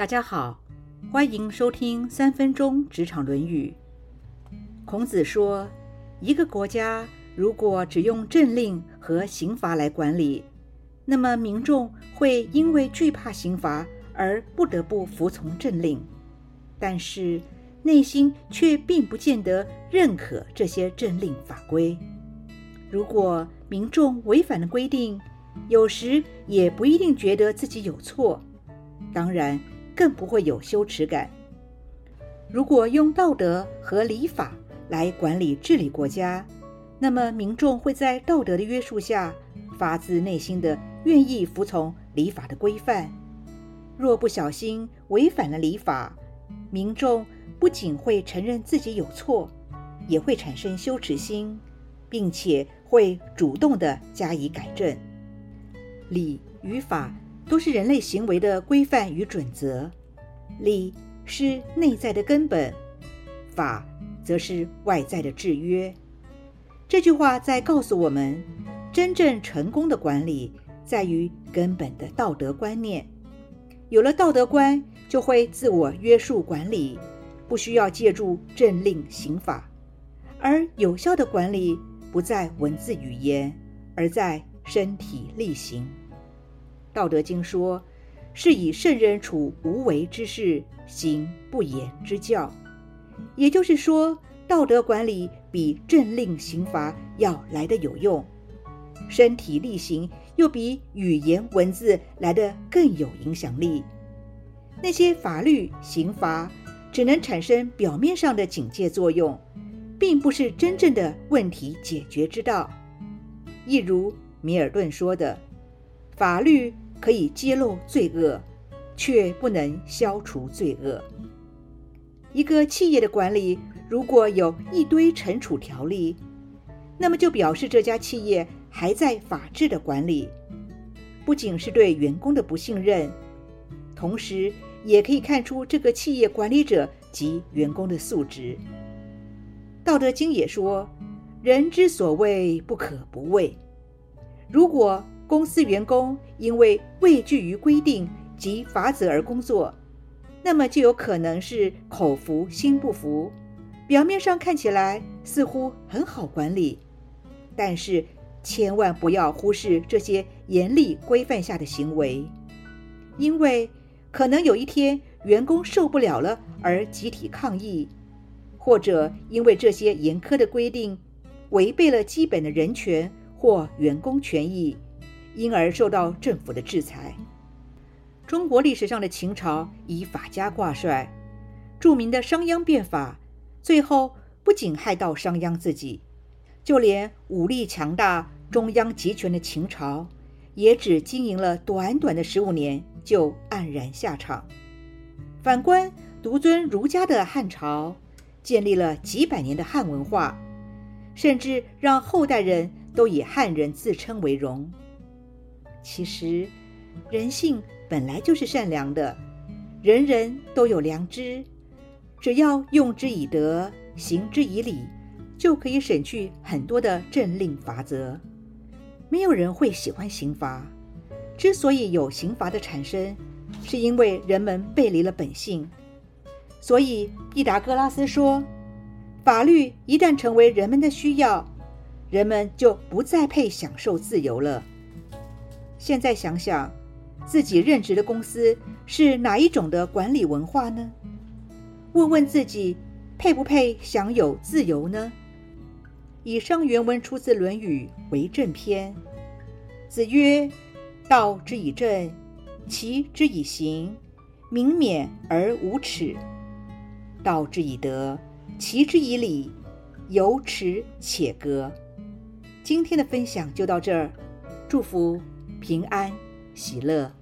大家好，欢迎收听三分钟职场论语。孔子说，一个国家如果只用政令和刑罚来管理，那么民众会因为惧怕刑罚而不得不服从政令，但是内心却并不见得认可这些政令法规。如果民众违反了规定，有时也不一定觉得自己有错，当然更不会有羞耻感。如果用道德和礼法来管理治理国家，那么民众会在道德的约束下，发自内心的愿意服从礼法的规范。若不小心违反了礼法，民众不仅会承认自己有错，也会产生羞耻心，并且会主动的加以改正。礼与法都是人类行为的规范与准则，礼是内在的根本，法则是外在的制约。这句话在告诉我们，真正成功的管理在于根本的道德观念。有了道德观，就会自我约束管理，不需要借助政令刑法。而有效的管理不在文字语言，而在。身体力行，《道德经》说：“是以圣人处无为之事，行不言之教。”也就是说，道德管理比政令刑罚要来得有用，身体力行又比语言文字来得更有影响力。那些法律刑罚只能产生表面上的警戒作用，并不是真正的问题解决之道。一如。米尔顿说的：“法律可以揭露罪恶，却不能消除罪恶。一个企业的管理如果有一堆惩处条例，那么就表示这家企业还在法治的管理，不仅是对员工的不信任，同时也可以看出这个企业管理者及员工的素质。”《道德经》也说：“人之所谓不可不畏。”如果公司员工因为畏惧于规定及法则而工作，那么就有可能是口服心不服。表面上看起来似乎很好管理，但是千万不要忽视这些严厉规范下的行为，因为可能有一天员工受不了了而集体抗议，或者因为这些严苛的规定违背了基本的人权。或员工权益，因而受到政府的制裁。中国历史上的秦朝以法家挂帅，著名的商鞅变法，最后不仅害到商鞅自己，就连武力强大、中央集权的秦朝，也只经营了短短的十五年就黯然下场。反观独尊儒家的汉朝，建立了几百年的汉文化，甚至让后代人。都以汉人自称为荣。其实，人性本来就是善良的，人人都有良知，只要用之以德，行之以礼，就可以省去很多的政令法则。没有人会喜欢刑罚，之所以有刑罚的产生，是因为人们背离了本性。所以，毕达哥拉斯说，法律一旦成为人们的需要。人们就不再配享受自由了。现在想想，自己任职的公司是哪一种的管理文化呢？问问自己，配不配享有自由呢？以上原文出自《论语·为政篇》。子曰：“道之以政，齐之以刑，民免而无耻；道之以德，齐之以礼，有耻且格。”今天的分享就到这儿，祝福平安喜乐。